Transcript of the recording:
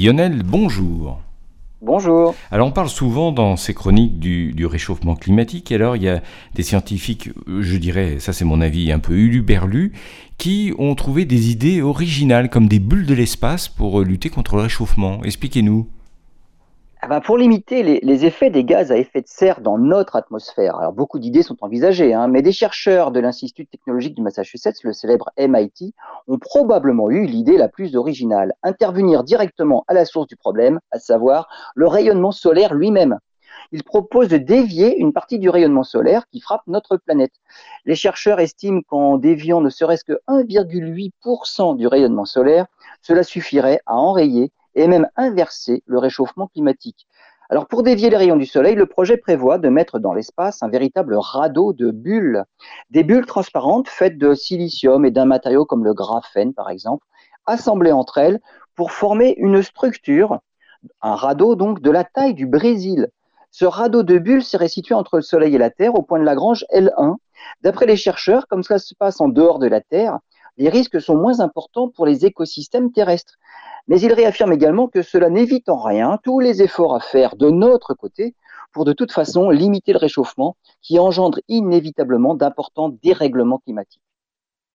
Lionel, bonjour. Bonjour. Alors on parle souvent dans ces chroniques du, réchauffement climatique, et alors il y a des scientifiques, je dirais, ça c'est mon avis un peu uluberlu, qui ont trouvé des idées originales comme des bulles de l'espace pour lutter contre le réchauffement. Expliquez-nous. Ah bah, pour limiter les, effets des gaz à effet de serre dans notre atmosphère, alors beaucoup d'idées sont envisagées, hein, mais des chercheurs de l'Institut technologique du Massachusetts, le célèbre MIT, ont probablement eu l'idée la plus originale, intervenir directement à la source du problème, à savoir le rayonnement solaire lui-même. Ils proposent de dévier une partie du rayonnement solaire qui frappe notre planète. Les chercheurs estiment qu'en déviant ne serait-ce que 1,8% du rayonnement solaire, cela suffirait à enrayer et même inverser le réchauffement climatique. Alors pour dévier les rayons du Soleil, le projet prévoit de mettre dans l'espace un véritable radeau de bulles, des bulles transparentes faites de silicium et d'un matériau comme le graphène par exemple, assemblées entre elles pour former une structure, un radeau donc de la taille du Brésil. Ce radeau de bulles serait situé entre le Soleil et la Terre au point de Lagrange L1. D'après les chercheurs, comme cela se passe en dehors de la Terre, les risques sont moins importants pour les écosystèmes terrestres. Mais il réaffirme également que cela n'évite en rien tous les efforts à faire de notre côté pour de toute façon limiter le réchauffement qui engendre inévitablement d'importants dérèglements climatiques.